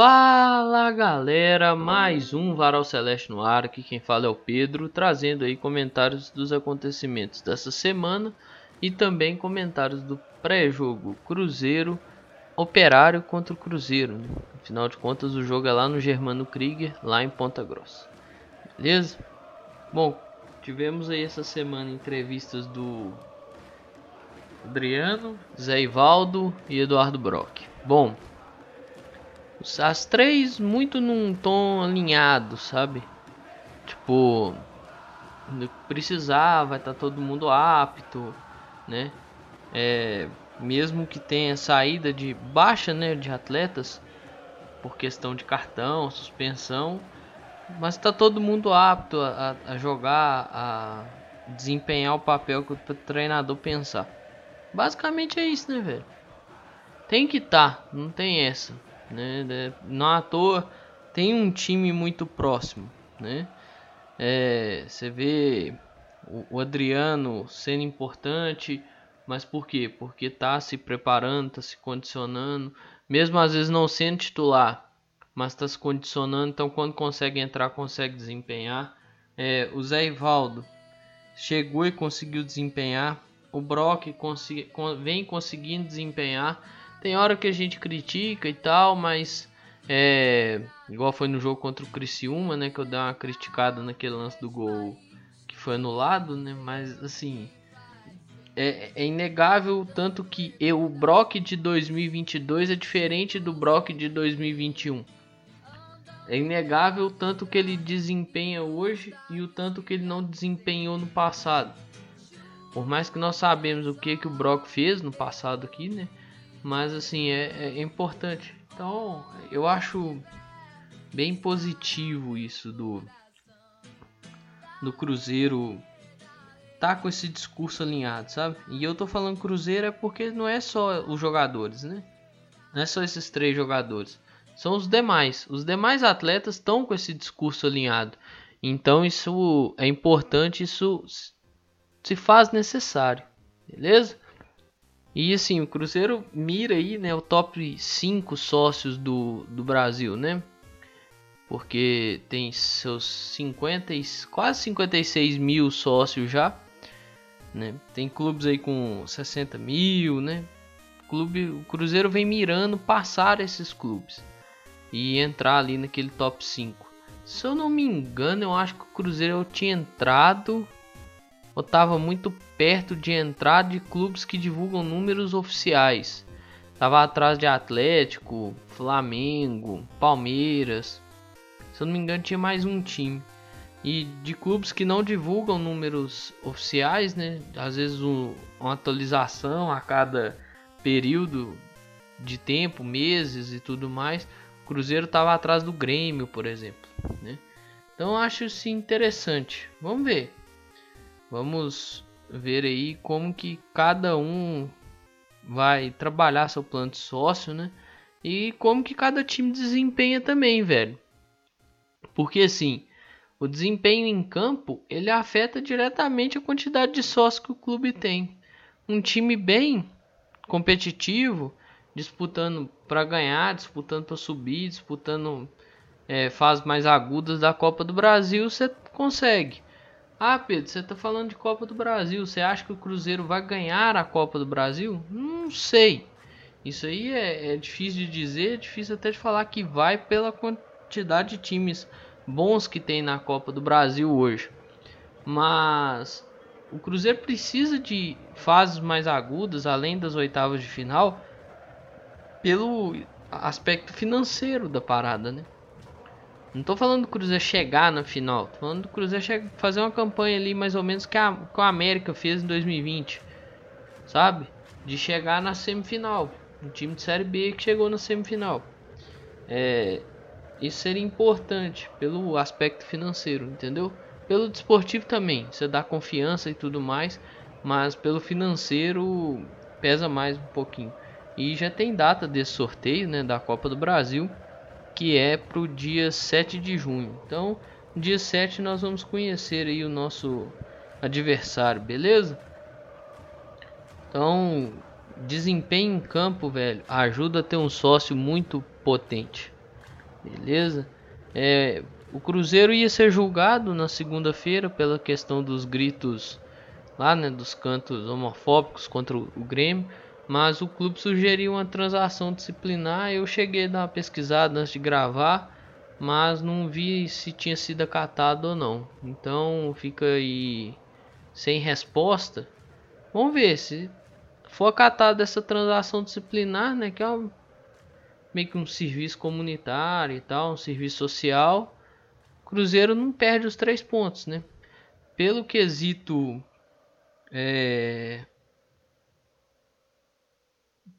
Fala galera, mais um Varal Celeste no ar, aqui quem fala é o Pedro, trazendo aí comentários dos acontecimentos dessa semana e também comentários do pré-jogo Cruzeiro Operário contra o Cruzeiro, né? afinal de contas o jogo é lá no Germano Krieger, lá em Ponta Grossa, beleza? Bom, tivemos aí essa semana entrevistas do Adriano, Zé Ivaldo e Eduardo Brock. Bom, as três muito num tom alinhado, sabe? Tipo, precisar, vai estar tá todo mundo apto, né? É, mesmo que tenha saída de baixa, né, de atletas por questão de cartão, suspensão, mas está todo mundo apto a, a, jogar, a desempenhar o papel que o treinador pensar. Basicamente é isso, né, velho? Tem que estar, tá, não tem essa. Né? Não à toa tem um time muito próximo, né? É, você vê o, o, Adriano sendo importante, mas por quê? Porque tá se preparando, tá se condicionando, mesmo às vezes não sendo titular, mas tá se condicionando, então quando consegue entrar, consegue desempenhar. É, o Zé Ivaldo chegou e conseguiu desempenhar, o Brock consegui, vem conseguindo desempenhar tem hora que a gente critica e tal, mas é igual foi no jogo contra o Criciúma, né, que eu dei uma criticada naquele lance do gol que foi anulado, né? Mas assim, é, é inegável tanto que eu, o Brock de 2022 é diferente do Brock de 2021. É inegável tanto que ele desempenha hoje e o tanto que ele não desempenhou no passado. Por mais que nós sabemos o que que o Brock fez no passado aqui, né? Mas assim, é, é importante. Então, eu acho bem positivo isso do do Cruzeiro tá com esse discurso alinhado, sabe? E eu tô falando Cruzeiro é porque não é só os jogadores, né? Não é só esses três jogadores. São os demais. Os demais atletas estão com esse discurso alinhado. Então isso é importante, isso se faz necessário. Beleza? E assim, o Cruzeiro mira aí, né, o top 5 sócios do, do Brasil, né? Porque tem seus 50, quase 56 mil sócios já. Né? Tem clubes aí com 60 mil, né? Clube, o Cruzeiro vem mirando passar esses clubes e entrar ali naquele top 5. Se eu não me engano, eu acho que o Cruzeiro tinha entrado ou estava muito perto de entrar de clubes que divulgam números oficiais. Estava atrás de Atlético, Flamengo, Palmeiras. Se eu não me engano, tinha mais um time. E de clubes que não divulgam números oficiais, né? Às vezes um, uma atualização a cada período de tempo, meses e tudo mais. O Cruzeiro estava atrás do Grêmio, por exemplo. Né? Então acho isso interessante. Vamos ver. Vamos ver aí como que cada um vai trabalhar seu plano de sócio, né? E como que cada time desempenha também, velho. Porque assim, o desempenho em campo, ele afeta diretamente a quantidade de sócios que o clube tem. Um time bem competitivo, disputando para ganhar, disputando para subir, disputando é, fases mais agudas da Copa do Brasil, você consegue. Ah, Pedro, você está falando de Copa do Brasil. Você acha que o Cruzeiro vai ganhar a Copa do Brasil? Não sei. Isso aí é, é difícil de dizer, é difícil até de falar que vai pela quantidade de times bons que tem na Copa do Brasil hoje. Mas o Cruzeiro precisa de fases mais agudas, além das oitavas de final, pelo aspecto financeiro da parada, né? Não tô falando do Cruzeiro chegar na final, tô falando do Cruzeiro fazer uma campanha ali mais ou menos que a, que a América fez em 2020, sabe? De chegar na semifinal, um time de Série B que chegou na semifinal. É, isso seria importante pelo aspecto financeiro, entendeu? Pelo desportivo também, você dá confiança e tudo mais, mas pelo financeiro pesa mais um pouquinho. E já tem data desse sorteio, né, da Copa do Brasil que é para o dia 7 de junho. Então, dia 7 nós vamos conhecer aí o nosso adversário, beleza? Então, desempenho em campo, velho, ajuda a ter um sócio muito potente. Beleza? É, o Cruzeiro ia ser julgado na segunda-feira pela questão dos gritos lá, né, dos cantos homofóbicos contra o Grêmio, mas o clube sugeriu uma transação disciplinar. Eu cheguei a dar uma pesquisada antes de gravar, mas não vi se tinha sido acatado ou não. Então fica aí sem resposta. Vamos ver se for acatada essa transação disciplinar, né, que é um, meio que um serviço comunitário e tal, um serviço social. Cruzeiro não perde os três pontos, né? Pelo quesito é,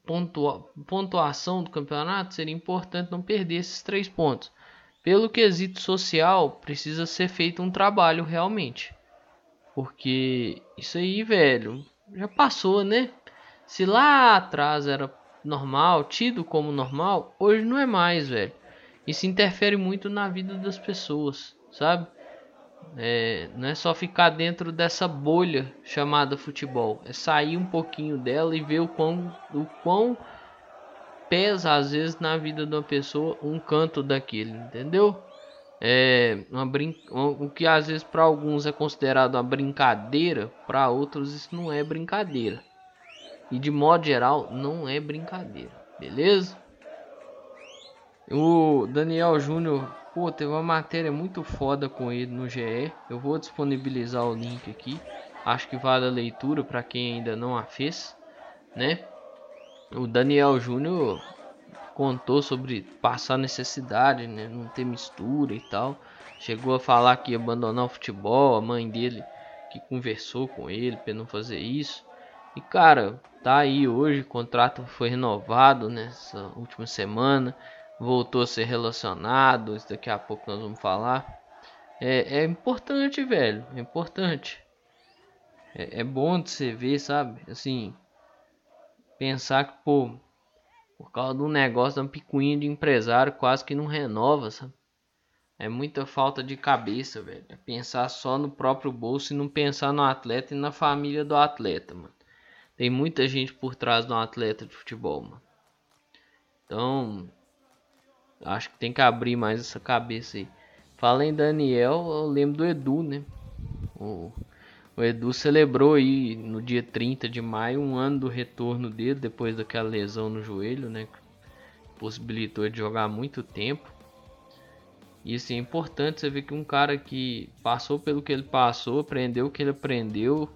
pontua, pontuação do campeonato, seria importante não perder esses três pontos. Pelo quesito social, precisa ser feito um trabalho realmente. Porque isso aí, velho, já passou, né? Se lá atrás era normal, tido como normal, hoje não é mais, velho. Isso interfere muito na vida das pessoas, sabe? É, não é só ficar dentro dessa bolha chamada futebol, é sair um pouquinho dela e ver o quão, o quão pesa às vezes na vida de uma pessoa um canto daquele, entendeu? É uma brin... o que às vezes para alguns é considerado uma brincadeira, para outros isso não é brincadeira. E de modo geral, não é brincadeira, beleza? O Daniel Júnior, pô, teve uma matéria muito foda com ele no GE. Eu vou disponibilizar o link aqui. Acho que vale a leitura para quem ainda não a fez, né? O Daniel Júnior contou sobre passar necessidade, né? Não ter mistura e tal. Chegou a falar que ia abandonar o futebol. A mãe dele que conversou com ele para não fazer isso. E cara, tá aí hoje, o contrato foi renovado nessa última semana, voltou a ser relacionado, isso daqui a pouco nós vamos falar. É, é importante, velho, é importante. É, é bom de você ver, sabe? Assim, pensar que, pô, por causa de um negócio, de uma picuinha de empresário, quase que não renova, sabe? É muita falta de cabeça, velho. É pensar só no próprio bolso e não pensar no atleta e na família do atleta, mano. Tem muita gente por trás de um atleta de futebol, mano. Então, acho que tem que abrir mais essa cabeça aí. Fala em Daniel, eu lembro do Edu, né? O, o Edu celebrou aí no dia 30 de maio um ano do retorno dele depois daquela lesão no joelho, né? Possibilitou de jogar muito tempo. E assim, é importante você ver que um cara que passou pelo que ele passou, aprendeu o que ele aprendeu,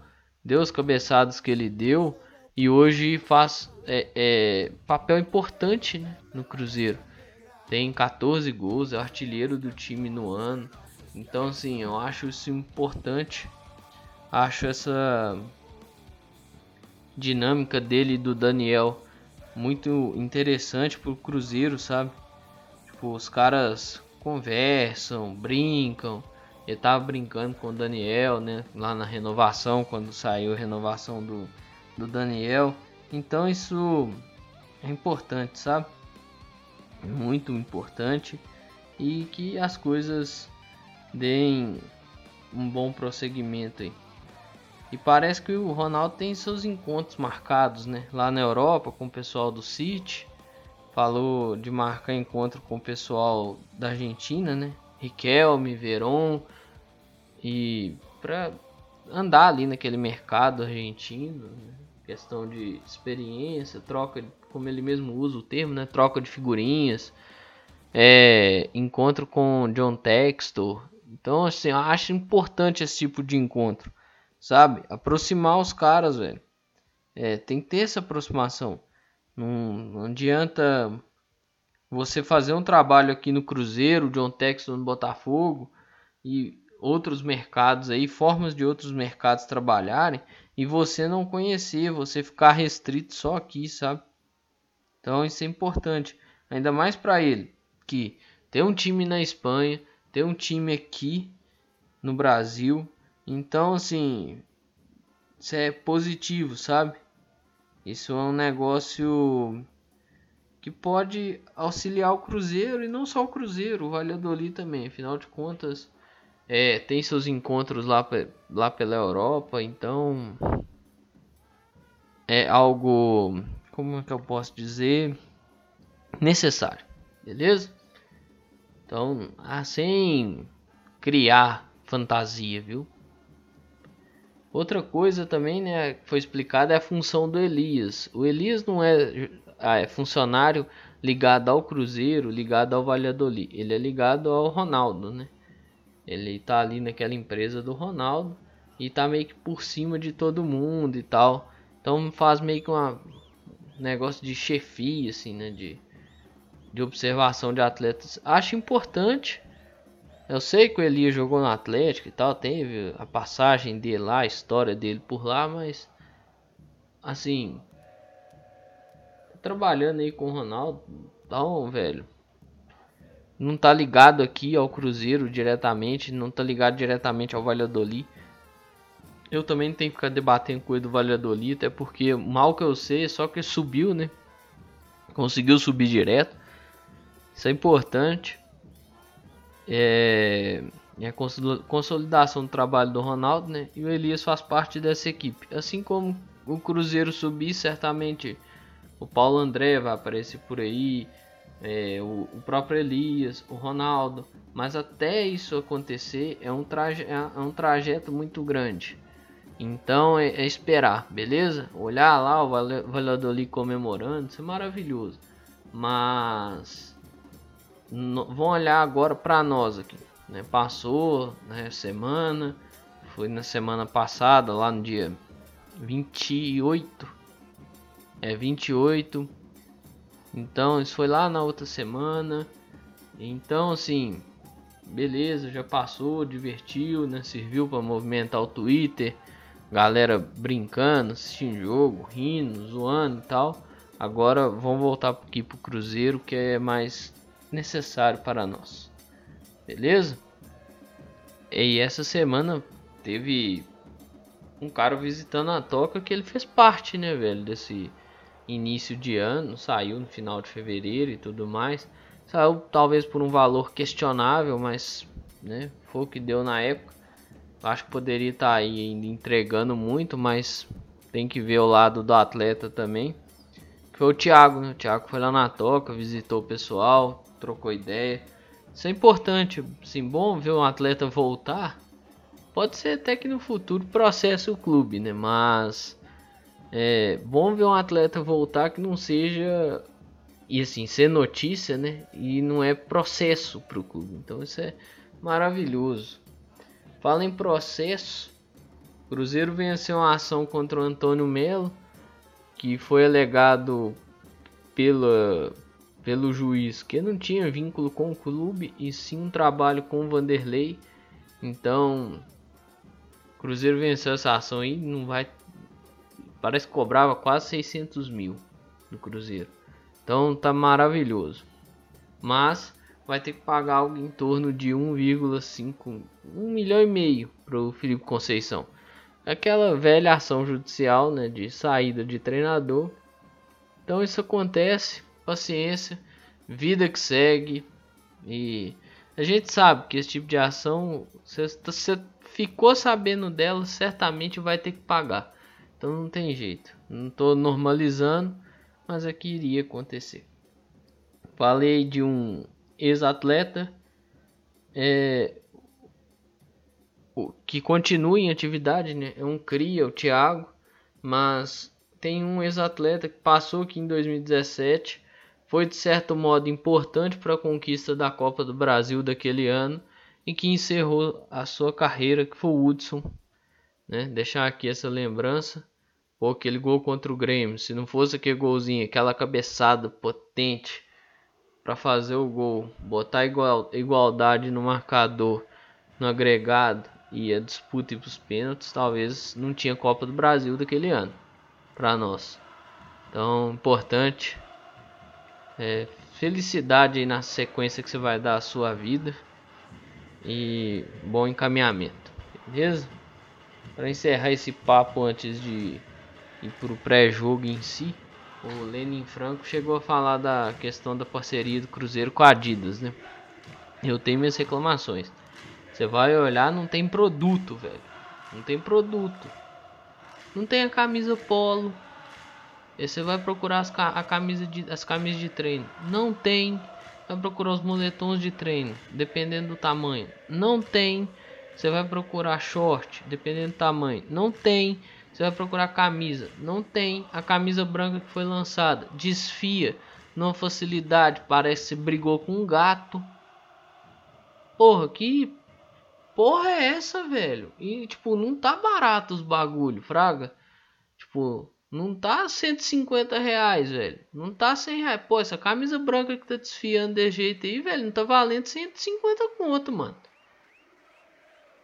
deu as cabeçadas que ele deu e hoje faz é, é, papel importante né, no Cruzeiro. Tem 14 gols, é artilheiro do time no ano. Então, assim, eu acho isso importante. Acho essa dinâmica dele e do Daniel muito interessante pro Cruzeiro, sabe? Tipo, os caras conversam, brincam, ele tava brincando com o Daniel, né? Lá na renovação, quando saiu a renovação do, do Daniel. Então isso é importante, sabe? Muito importante. E que as coisas deem um bom prosseguimento aí. E parece que o Ronaldo tem seus encontros marcados, né? Lá na Europa com o pessoal do City. Falou de marcar encontro com o pessoal da Argentina, né? Riquelme, Veron e para andar ali naquele mercado argentino, né? questão de experiência, troca, como ele mesmo usa o termo, né? Troca de figurinhas, é, encontro com John Textor. Então, assim, eu acho importante esse tipo de encontro, sabe? Aproximar os caras, velho. É, tem que ter essa aproximação. Não, não adianta você fazer um trabalho aqui no Cruzeiro, John Texton no Botafogo e outros mercados aí, formas de outros mercados trabalharem e você não conhecer, você ficar restrito só aqui, sabe? Então isso é importante, ainda mais para ele, que tem um time na Espanha, tem um time aqui no Brasil, então assim, isso é positivo, sabe? Isso é um negócio que pode auxiliar o Cruzeiro e não só o Cruzeiro, o Valladolid também. Afinal de contas, é, tem seus encontros lá, lá pela Europa, então é algo, como é que eu posso dizer, necessário, beleza? Então, sem criar fantasia, viu? Outra coisa também, né, que foi explicada é a função do Elias. O Elias não é, ah, é funcionário ligado ao Cruzeiro, ligado ao Valladolid. Ele é ligado ao Ronaldo, né? Ele tá ali naquela empresa do Ronaldo e tá meio que por cima de todo mundo e tal. Então faz meio que um negócio de chefia, assim, né? De, de observação de atletas. Acho importante eu sei que o Elias jogou no Atlético e tal, teve a passagem dele lá, a história dele por lá, mas assim, trabalhando aí com o Ronaldo, então, velho, não tá ligado aqui ao Cruzeiro diretamente, não tá ligado diretamente ao Valladolid. Eu também tenho que ficar debatendo com ele do Valladolid, até porque mal que eu sei, só que subiu, né? Conseguiu subir direto. Isso é importante é, é a consolidação do trabalho do Ronaldo, né? E o Elias faz parte dessa equipe. Assim como o Cruzeiro subir, certamente o Paulo André vai aparecer por aí, é, o, o, próprio Elias, o Ronaldo. Mas até isso acontecer é um, traje, é, é um trajeto muito grande. Então é, é, esperar, beleza? Olhar lá o Valladolid comemorando, isso é maravilhoso. Mas no, vão olhar agora para nós aqui. Né? Passou né, semana, foi na semana passada, lá no dia 28. É 28. Então, isso foi lá na outra semana. Então, assim, beleza, já passou, divertiu, né? Serviu para movimentar o Twitter, galera brincando, assistindo jogo, rindo, zoando e tal. Agora vamos voltar aqui pro Cruzeiro, que é mais necessário para nós. Beleza? E essa semana teve um cara visitando a toca que ele fez parte, né, velho, desse início de ano, saiu no final de fevereiro e tudo mais. Saiu talvez por um valor questionável, mas né, foi o que deu na época. Acho que poderia estar tá aí entregando muito, mas tem que ver o lado do atleta também. Foi o Thiago, né? O Thiago foi lá na toca, visitou o pessoal, trocou ideia. Isso é importante, sim, bom ver um atleta voltar. Pode ser até que no futuro processe o clube, né? Mas é bom ver um atleta voltar que não seja e assim ser notícia, né? E não é processo para o clube. Então isso é maravilhoso. Fala em processo. Cruzeiro venceu uma ação contra o Antônio Melo, que foi alegado pela pelo juiz que não tinha vínculo com o clube e sim um trabalho com o Vanderlei. Então, Cruzeiro venceu essa ação aí, não vai. Parece que cobrava quase 600 mil do Cruzeiro. Então tá maravilhoso. Mas vai ter que pagar algo em torno de 1,5 1 milhão e meio para o Felipe Conceição. Aquela velha ação judicial né, de saída de treinador. Então isso acontece paciência, vida que segue. E a gente sabe que esse tipo de ação, você ficou sabendo dela, certamente vai ter que pagar. Então não tem jeito. Não estou normalizando, mas é iria acontecer. Falei de um ex-atleta é, que continua em atividade, né? É um cria, o Thiago, mas tem um ex-atleta que passou aqui em 2017 foi de certo modo importante para a conquista da Copa do Brasil daquele ano e que encerrou a sua carreira, que foi o Hudson. Né? Deixar aqui essa lembrança. Pô, aquele gol contra o Grêmio, se não fosse aquele golzinho, aquela cabeçada potente para fazer o gol, botar igual, igualdade no marcador, no agregado e a disputa para os pênaltis, talvez não tinha Copa do Brasil daquele ano para nós. Então, importante é, felicidade aí na sequência que você vai dar a sua vida. E bom encaminhamento, beleza? Para encerrar esse papo antes de ir pro pré-jogo em si, o Lenin Franco chegou a falar da questão da parceria do Cruzeiro com a Adidas, né? Eu tenho minhas reclamações. Você vai olhar, não tem produto, velho. Não tem produto. Não tem a camisa polo, e você vai procurar as, a camisa de, as camisas de treino. Não tem. Vai procurar os moletons de treino, dependendo do tamanho. Não tem. Você vai procurar short, dependendo do tamanho. Não tem. Você vai procurar camisa. Não tem. A camisa branca que foi lançada desfia numa facilidade. Parece que brigou com um gato. Porra, que porra é essa, velho? E tipo, não tá barato os bagulho, fraga. Tipo, não tá 150 reais, velho. Não tá 100 reais. Pô, essa camisa branca que tá desfiando de jeito aí, velho, não tá valendo 150 conto, mano.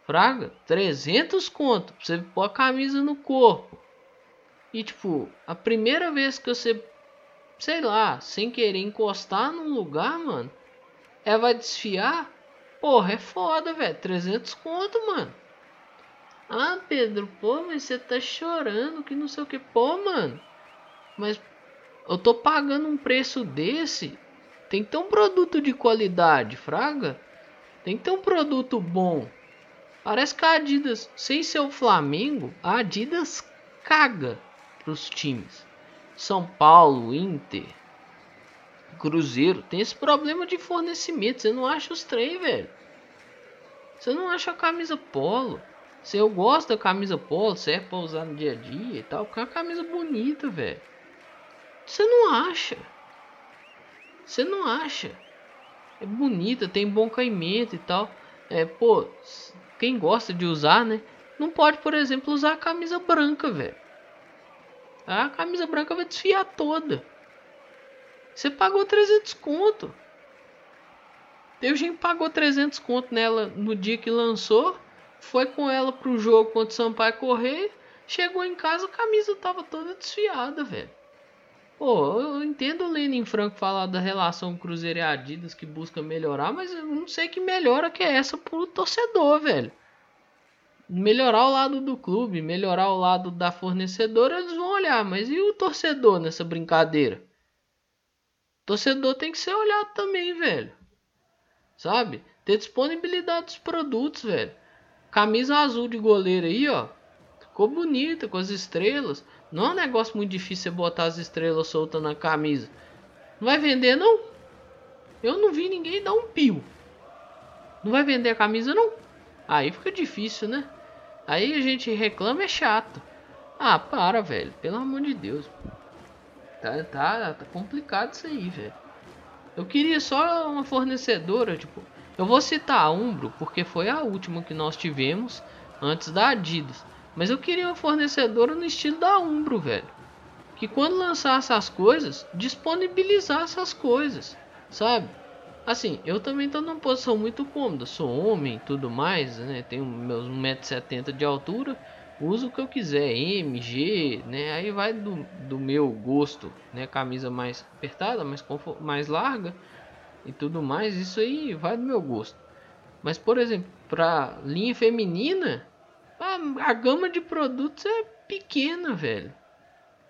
Fraga, 300 conto pra você pôr a camisa no corpo. E tipo, a primeira vez que você, sei lá, sem querer encostar num lugar, mano, ela vai desfiar. Porra, é foda, velho. 300 conto, mano. Ah, Pedro, pô, mas você tá chorando que não sei o que. Pô, mano, mas eu tô pagando um preço desse. Tem que ter um produto de qualidade, fraga. Tem que ter um produto bom. Parece que a Adidas, sem ser o Flamengo, a Adidas caga pros times. São Paulo, Inter, Cruzeiro, tem esse problema de fornecimento. Você não acha os trem, velho. Você não acha a camisa polo. Se eu gosto da camisa polo, serve pra usar no dia a dia e tal, porque é uma camisa bonita, velho. Você não acha? Você não acha? É bonita, tem bom caimento e tal. É, pô, quem gosta de usar, né? Não pode, por exemplo, usar a camisa branca, velho. A camisa branca vai desfiar toda. Você pagou 300 conto. Teve gente pagou 300 conto nela no dia que lançou foi com ela pro jogo contra o Sampaio correr. Chegou em casa, a camisa tava toda desfiada, velho. Pô, eu entendo o Lenin Franco falar da relação Cruzeiro e Adidas que busca melhorar, mas eu não sei que melhora que é essa pro torcedor, velho. Melhorar o lado do clube, melhorar o lado da fornecedora, eles vão olhar, mas e o torcedor nessa brincadeira? Torcedor tem que ser olhado também, velho. Sabe? Ter disponibilidade dos produtos, velho. Camisa azul de goleiro aí, ó. Ficou bonita com as estrelas. Não é um negócio muito difícil você botar as estrelas soltas na camisa. Não vai vender, não? Eu não vi ninguém dar um pio. Não vai vender a camisa, não? Aí fica difícil, né? Aí a gente reclama, é chato. Ah, para, velho. Pelo amor de Deus. Tá, tá, tá complicado isso aí, velho. Eu queria só uma fornecedora, tipo, eu vou citar a Umbro porque foi a última que nós tivemos antes da Adidas. Mas eu queria uma fornecedora no estilo da Umbro, velho. Que quando lançasse as coisas, disponibilizasse as coisas, sabe? Assim, eu também tô numa posição muito cômoda. Sou homem tudo mais, né? Tenho meus 1,70m de altura. Uso o que eu quiser, MG, né? Aí vai do, do meu gosto, né? Camisa mais apertada, mais, mais larga e tudo mais, isso aí vai do meu gosto. Mas, por exemplo, para linha feminina, a, a gama de produtos é pequena, velho.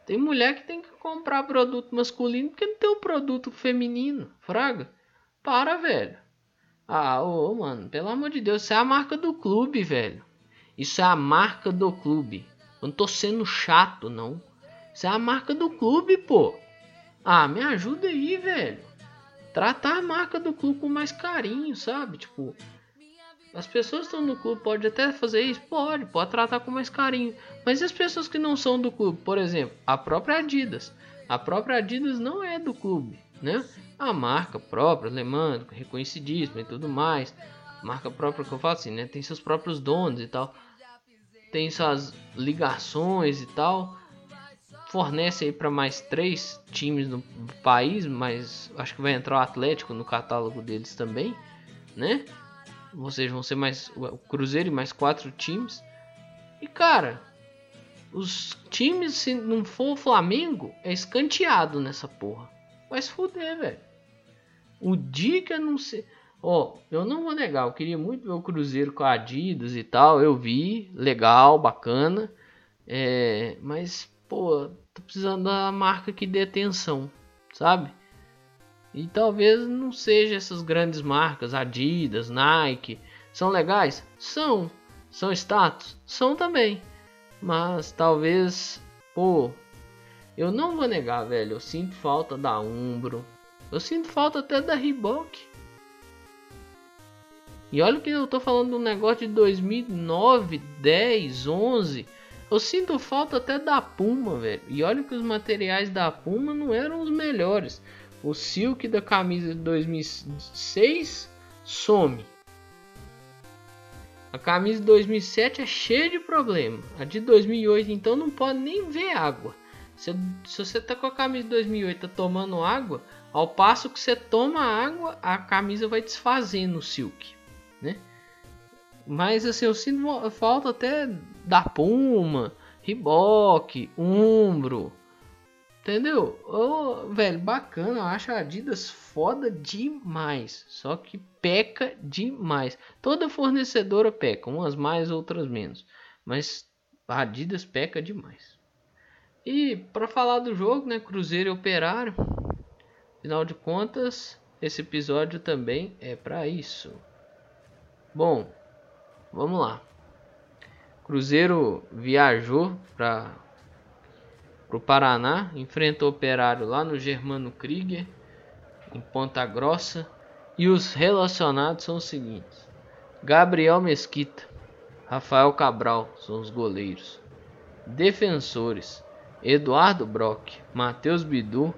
Tem mulher que tem que comprar produto masculino porque não tem um produto feminino, fraga. Para, velho. Ah, ô, mano, pelo amor de Deus, isso é a marca do clube, velho. Isso é a marca do clube. Eu não tô sendo chato, não. Isso é a marca do clube, pô. Ah, me ajuda aí, velho tratar a marca do clube com mais carinho, sabe? Tipo, as pessoas que estão no clube pode até fazer isso, pode, pode tratar com mais carinho. Mas e as pessoas que não são do clube, por exemplo, a própria Adidas. A própria Adidas não é do clube, né? A marca própria, alemã, reconhecidíssima e tudo mais. Marca própria que eu falo assim, né? Tem seus próprios donos e tal. Tem suas ligações e tal fornece aí para mais três times no país, mas acho que vai entrar o Atlético no catálogo deles também, né? Vocês vão ser mais o Cruzeiro e mais quatro times. E cara, os times se não for o Flamengo é escanteado nessa porra. Vai se fuder, velho. O dia que eu não sei, ó, eu não vou negar, eu queria muito ver o Cruzeiro com a Adidas e tal, eu vi, legal, bacana. É, mas pô, tô precisando da marca que dê atenção, sabe? E talvez não seja essas grandes marcas, Adidas, Nike, são legais? São. São status? São também. Mas talvez, pô, eu não vou negar, velho, eu sinto falta da Umbro, Eu sinto falta até da Reebok. E olha que eu tô falando de um negócio de 2009, 10, 11. Eu sinto falta até da Puma, velho. E olha que os materiais da Puma não eram os melhores. O silk da camisa de 2006 some. A camisa de 2007 é cheia de problema. A de 2008 então não pode nem ver água. Se, se você tá com a camisa de 2008 tá tomando água, ao passo que você toma água, a camisa vai desfazendo o silk, né? Mas assim, eu sinto falta até da Puma, Reebok, Umbro, Entendeu? Oh, velho, bacana. Eu acho a Adidas foda demais. Só que peca demais. Toda fornecedora peca. Umas mais, outras menos. Mas a Adidas peca demais. E para falar do jogo, né? Cruzeiro e Operário. Afinal de contas, esse episódio também é para isso. Bom, vamos lá. Cruzeiro viajou para o Paraná, enfrenta o Operário lá no Germano Krieger, em Ponta Grossa. E os relacionados são os seguintes: Gabriel Mesquita, Rafael Cabral são os goleiros. Defensores: Eduardo Brock, Matheus Bidu,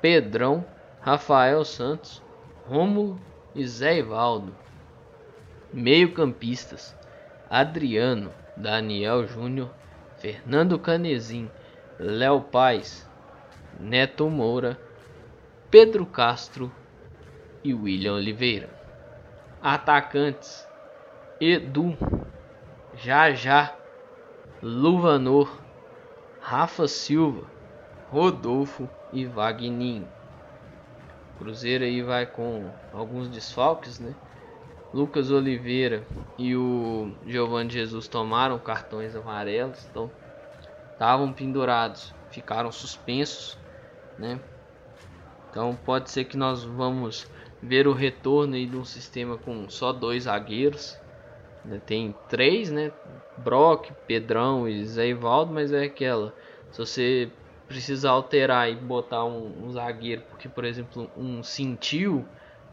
Pedrão, Rafael Santos, Rômulo e Zé Ivaldo. Meio-campistas: Adriano, Daniel Júnior, Fernando Canezin, Léo Paz, Neto Moura, Pedro Castro e William Oliveira. Atacantes: Edu, Jajá, Luvanor, Rafa Silva, Rodolfo e Vagninho. Cruzeiro aí vai com alguns desfalques, né? Lucas Oliveira e o Giovanni Jesus tomaram cartões amarelos, então estavam pendurados, ficaram suspensos, né? Então pode ser que nós vamos ver o retorno aí de um sistema com só dois zagueiros. Tem três, né? Brock, Pedrão e Zé Ivaldo, mas é aquela. Se você precisar alterar e botar um, um, zagueiro, porque por exemplo um sentiu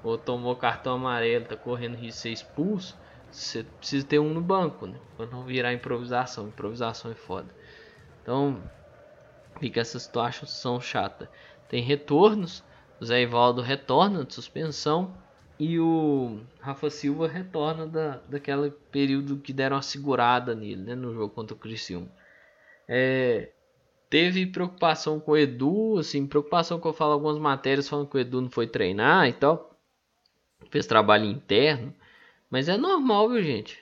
ou tomou cartão amarelo, tá correndo risco de ser expulso, você precisa ter um no banco, né? Pra não virar improvisação. Improvisação é foda. Então, fica essa situação chata. Tem retornos. O Zé Ivaldo retorna de suspensão. E o Rafa Silva retorna da, daquele período que deram uma segurada nele, né, no jogo contra o Criciúma. É, teve preocupação com o Edu, assim, preocupação que eu falo algumas matérias falando que o Edu não foi treinar e tal. Fez trabalho interno. Mas é normal, viu, gente?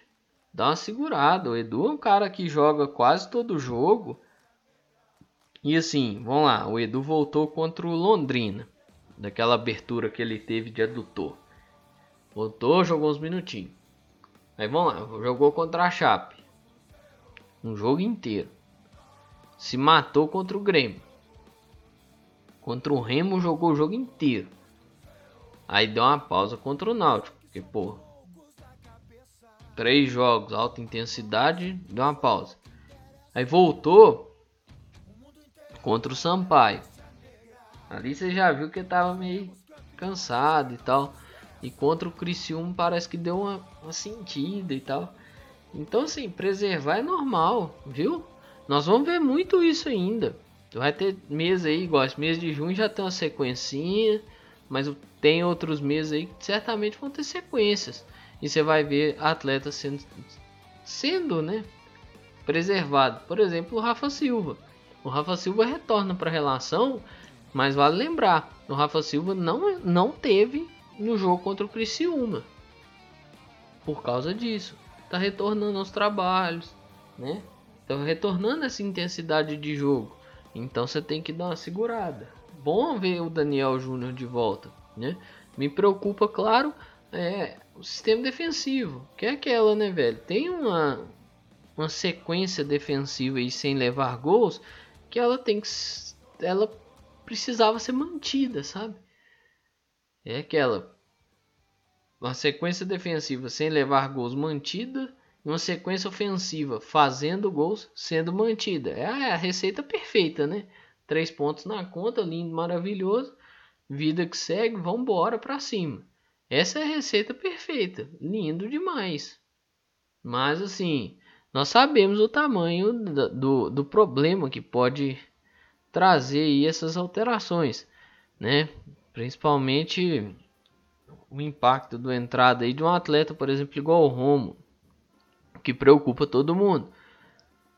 Dá uma segurada. O Edu é um cara que joga quase todo jogo. E assim, vamos lá, o Edu voltou contra o Londrina, daquela abertura que ele teve de adutor. Voltou, jogou uns minutinhos. Aí vamos lá, jogou contra a Chape. Um jogo inteiro. Se matou contra o Grêmio. Contra o Remo jogou o jogo inteiro. Aí deu uma pausa contra o Náutico, porque pô, três jogos, alta intensidade, deu uma pausa. Aí voltou, contra o Sampaio. Ali você já viu que tava meio cansado e tal. E contra o Criciúma parece que deu uma, uma sentida e tal. Então assim, preservar é normal, viu? Nós vamos ver muito isso ainda. Vai ter mês aí, igual esse mês de junho já tem uma sequencinha. Mas tem outros meses aí que certamente vão ter sequências. E você vai ver atletas sendo, sendo né, preservado. Por exemplo, o Rafa Silva. O Rafa Silva retorna para a relação, mas vale lembrar, o Rafa Silva não, não teve no jogo contra o Criciúma. Por causa disso. Tá retornando aos trabalhos, né? Tá retornando essa intensidade de jogo. Então você tem que dar uma segurada. Bom ver o Daniel Júnior de volta, né? Me preocupa, claro, é o sistema defensivo, que é aquela, né, velho? Tem uma uma sequência defensiva e sem levar gols que ela tem que ela precisava ser mantida, sabe? É aquela uma sequência defensiva sem levar gols mantida uma sequência ofensiva fazendo gols sendo mantida. É a receita perfeita, né? Três pontos na conta, lindo, maravilhoso. vida que segue, vamos embora para cima. Essa é a receita perfeita, lindo demais. Mas assim, nós sabemos o tamanho do, do, do problema que pode trazer essas alterações, né? Principalmente o impacto do entrada aí de um atleta, por exemplo, igual o Romo, que preocupa todo mundo.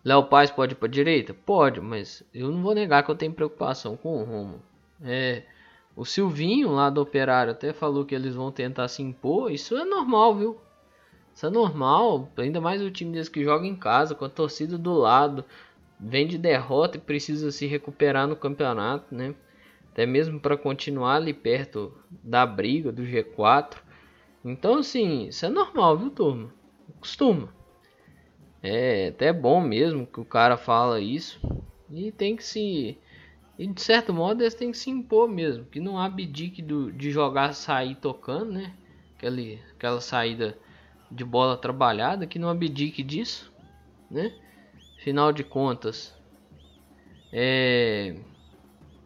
Léo Paz pode ir para direita? Pode, mas eu não vou negar que eu tenho preocupação com o Romo. É, o Silvinho lá do Operário até falou que eles vão tentar se impor. Isso é normal, viu? Isso é normal, ainda mais o time deles que joga em casa, com a torcida do lado, vem de derrota e precisa se recuperar no campeonato, né? Até mesmo para continuar ali perto da briga do G4. Então, assim, isso é normal, viu, turma? Costuma. É até bom mesmo que o cara fala isso. E tem que se. E de certo modo eles têm que se impor mesmo. Que não abdique do, de jogar, sair tocando, né? Aquele, aquela saída de bola trabalhada. Que não abdique disso, né? Final de contas. É.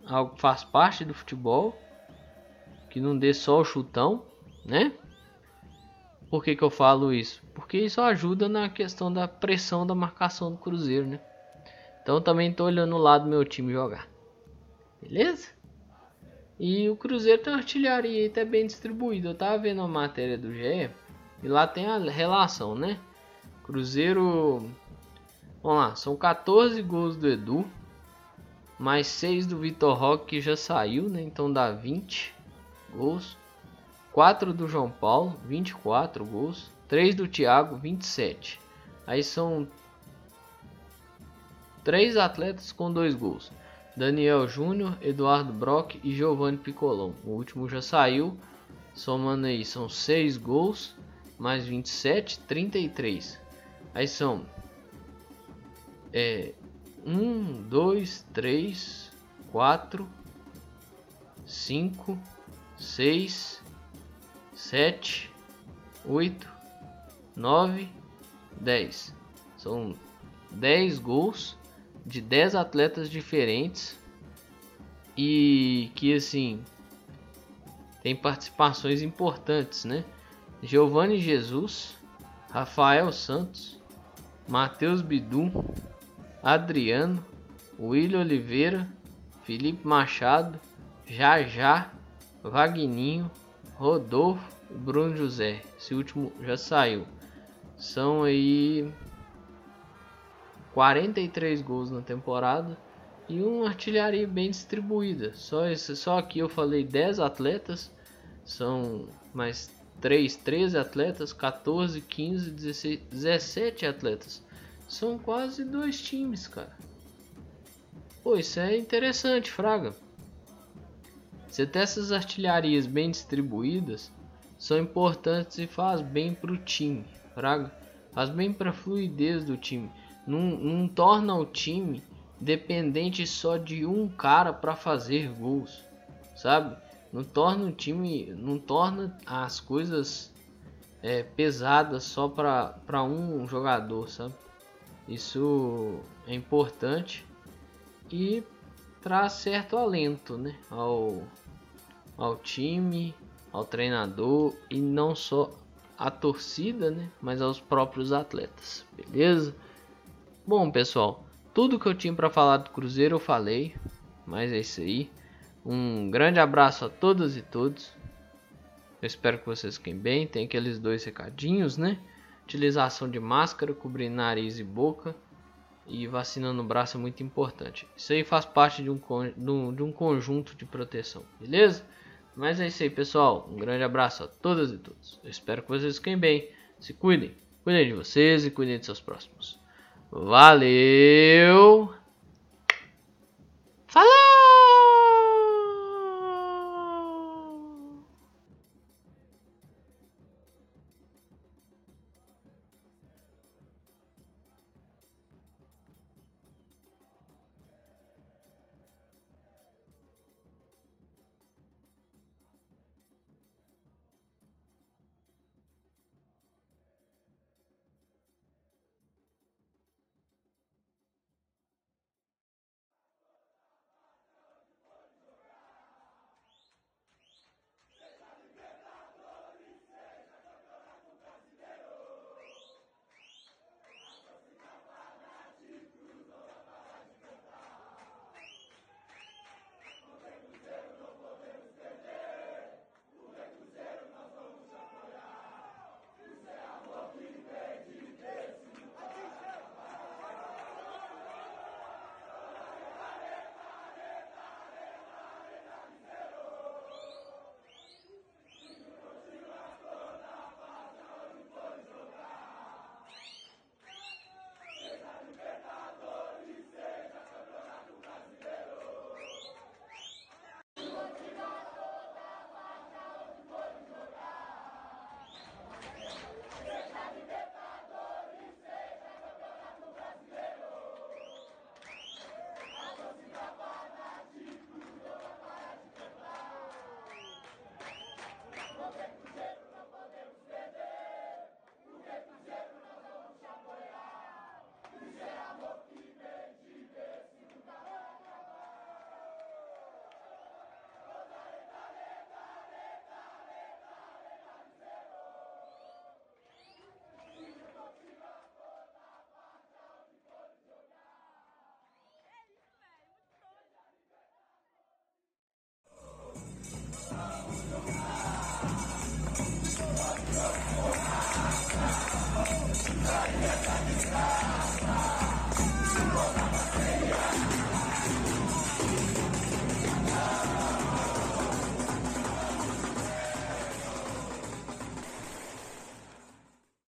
Algo faz parte do futebol. Que não dê só o chutão, né? Por que, que eu falo isso? Porque isso ajuda na questão da pressão da marcação do Cruzeiro, né? Então também estou olhando lado do meu time jogar. Beleza? E o Cruzeiro tem uma artilharia até bem distribuída. Eu tava vendo a matéria do GE e lá tem a relação, né? Cruzeiro. Vamos lá, são 14 gols do Edu, mais 6 do Vitor Roque que já saiu, né? Então dá 20 gols. 4 do João Paulo, 24 gols. 3 do Thiago, 27. Aí são 3 atletas com 2 gols. Daniel Júnior, Eduardo Brock e Giovanni Picolon. O último já saiu. Somando aí, são 6 gols, mais 27, 33. Aí são é, 1, 2, 3, 4, 5, 6, sete, oito, nove, dez. São dez gols de dez atletas diferentes e que assim tem participações importantes, né? Giovanni Jesus, Rafael Santos, Matheus Bidu, Adriano, William Oliveira, Felipe Machado, Jajá, Vagninho, Rodolfo e Bruno José. Esse último já saiu. São aí 43 gols na temporada e uma artilharia bem distribuída. Só esse, só aqui eu falei 10 atletas, são mais 3, 13 atletas, 14, 15, 16, 17 atletas. São quase dois times, cara. Pô, isso é interessante, Fraga. Você ter essas artilharias bem distribuídas são importantes e faz bem para o time, fraga. Faz bem para a fluidez do time. Não, não torna o time dependente só de um cara para fazer gols, sabe? Não torna o time, não torna as coisas é, pesadas só para um jogador, sabe? Isso é importante e traz certo alento, né, ao ao time, ao treinador e não só à torcida, né, mas aos próprios atletas, beleza? Bom, pessoal, tudo que eu tinha para falar do Cruzeiro eu falei, mas é isso aí. Um grande abraço a todas e todos. Eu espero que vocês fiquem bem. Tem aqueles dois recadinhos, né? Utilização de máscara, cobrir nariz e boca e vacina no braço é muito importante. Isso aí faz parte de um, de um conjunto de proteção, beleza? Mas é isso aí, pessoal. Um grande abraço a todas e todos. Eu espero que vocês fiquem bem. Se cuidem. Cuidem de vocês e cuidem de seus próximos. Valeu!